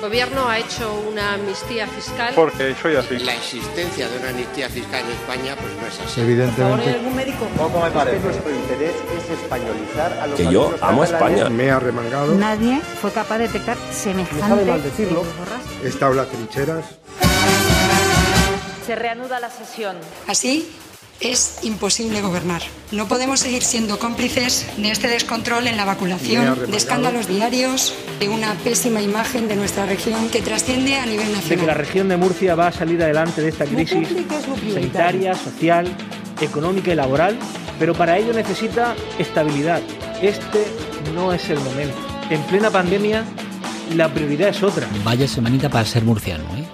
El Gobierno ha hecho una amnistía fiscal. Porque soy así. La existencia de una amnistía fiscal en España pues no es así. Evidentemente. algún médico? Poco me parece. Que nuestro interés es españolizar a los Que yo amo España. Me ha remangado. Nadie fue capaz de detectar semejante. Me sabe mal decirlo. en las trincheras. Se reanuda la sesión. Así es imposible gobernar. No podemos seguir siendo cómplices de este descontrol en la vacunación, de escándalos diarios, de una pésima imagen de nuestra región que trasciende a nivel de que nacional. la región de Murcia va a salir adelante de esta crisis sanitaria, social, económica y laboral, pero para ello necesita estabilidad. Este no es el momento. En plena pandemia, la prioridad es otra. Vaya semanita para ser murciano, ¿eh?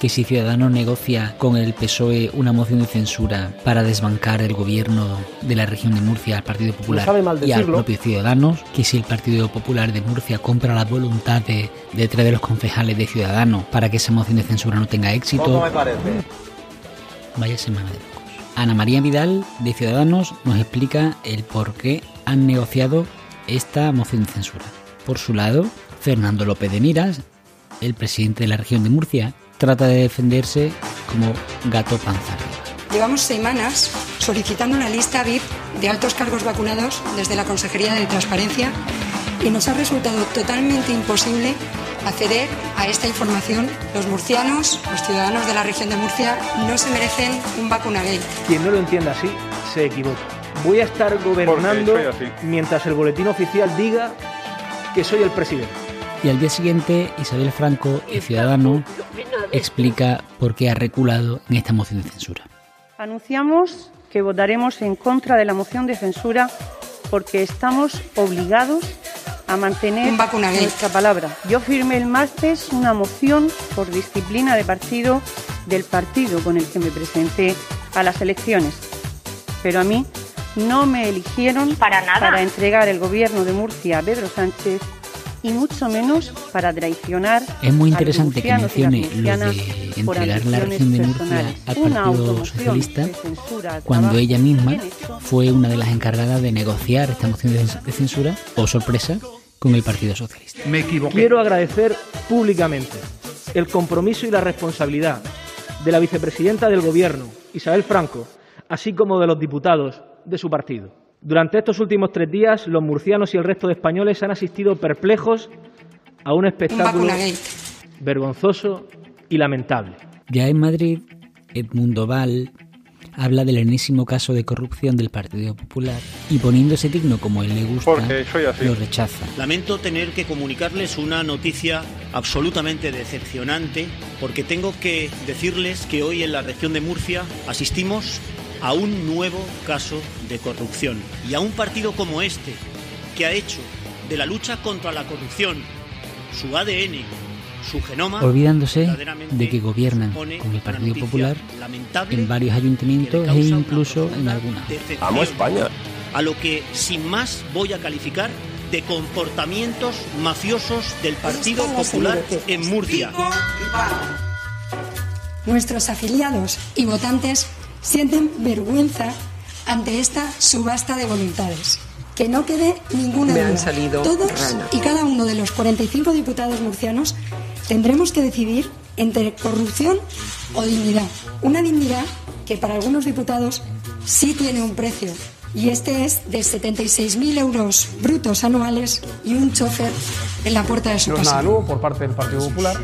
Que si Ciudadanos negocia con el PSOE una moción de censura para desbancar el gobierno de la región de Murcia al Partido Popular mal y al propio Ciudadanos, que si el Partido Popular de Murcia compra la voluntad de, de tres de los concejales de Ciudadanos para que esa moción de censura no tenga éxito, me parece. Vaya semana de locos. Ana María Vidal, de Ciudadanos, nos explica el por qué han negociado esta moción de censura. Por su lado, Fernando López de Miras, el presidente de la región de Murcia, trata de defenderse como gato panza. Llevamos semanas solicitando una lista VIP de altos cargos vacunados desde la Consejería de Transparencia y nos ha resultado totalmente imposible acceder a esta información. Los murcianos, los ciudadanos de la región de Murcia, no se merecen un vacunagate. Quien no lo entienda así, se equivoca. Voy a estar gobernando mientras el boletín oficial diga que soy el presidente. Y al día siguiente, Isabel Franco, de Ciudadanos, explica por qué ha reculado en esta moción de censura. Anunciamos que votaremos en contra de la moción de censura porque estamos obligados a mantener nuestra palabra. Yo firmé el martes una moción por disciplina de partido del partido con el que me presenté a las elecciones. Pero a mí no me eligieron Para nada. para entregar el gobierno de Murcia a Pedro Sánchez y mucho menos para traicionar Es muy interesante que mencione lo de por entregar la región de Murcia personales. al Una Partido Socialista cuando ella misma fue una de las encargadas de negociar esta moción de de censura, o sorpresa, con el Partido Socialista. Me equivoqué. Quiero agradecer públicamente el compromiso y la responsabilidad de la vicepresidenta del Gobierno, Isabel Franco, así como de los diputados de su partido. Durante estos últimos tres días, los murcianos y el resto de españoles han asistido perplejos a un Un espectáculo vergonzoso y lamentable. Ya en Madrid, Edmundo Val habla del enésimo caso de corrupción del Partido Popular y poniéndose digno como él le gusta, Porque soy así. lo rechaza. Lamento tener que comunicarles una noticia absolutamente decepcionante porque tengo que decirles que hoy en la región de Murcia asistimos a un nuevo caso de corrupción y a un partido como este que ha hecho de la lucha contra la corrupción su ADN, su genoma, olvidándose de que gobiernan con el Partido Popular en varios ayuntamientos e incluso en algunas. Amo a España. a lo que sin más voy a calificar de comportamientos mafiosos del Partido Popular en Murcia. Nuestros afiliados y votantes sienten vergüenza ante esta subasta de voluntades. Que no quede ninguna Me han duda. salido Todos ranas. y cada uno de los 45 diputados murcianos tendremos que decidir entre corrupción o dignidad. Una dignidad que para algunos diputados sí tiene un precio. Y este es de 76.000 euros brutos anuales y un chofer en la puerta de su No es nada casa. nuevo por parte del Partido Popular.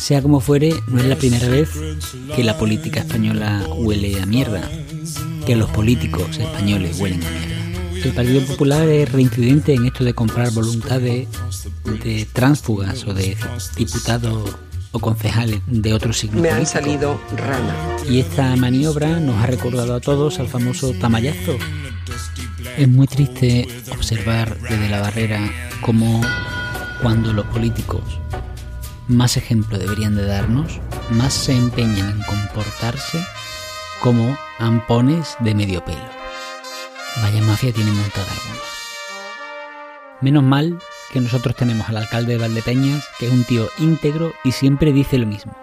Sea como fuere, no es la primera vez que la política española huele a mierda, que los políticos españoles huelen a mierda. El Partido Popular es reincidente en esto de comprar voluntades de tránsfugas o de diputados o concejales de otro signo Me han político. salido rana. Y esta maniobra nos ha recordado a todos al famoso tamallazo. Es muy triste observar desde la barrera cómo cuando los políticos más ejemplo deberían de darnos, más se empeñan en comportarse como ampones de medio pelo. Vaya mafia tiene montada alguna. Menos mal que nosotros tenemos al alcalde de Valdepeñas, que es un tío íntegro y siempre dice lo mismo.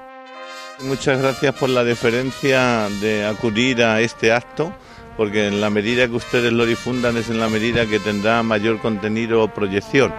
Muchas gracias por la deferencia de acudir a este acto, porque en la medida que ustedes lo difundan es en la medida que tendrá mayor contenido o proyección.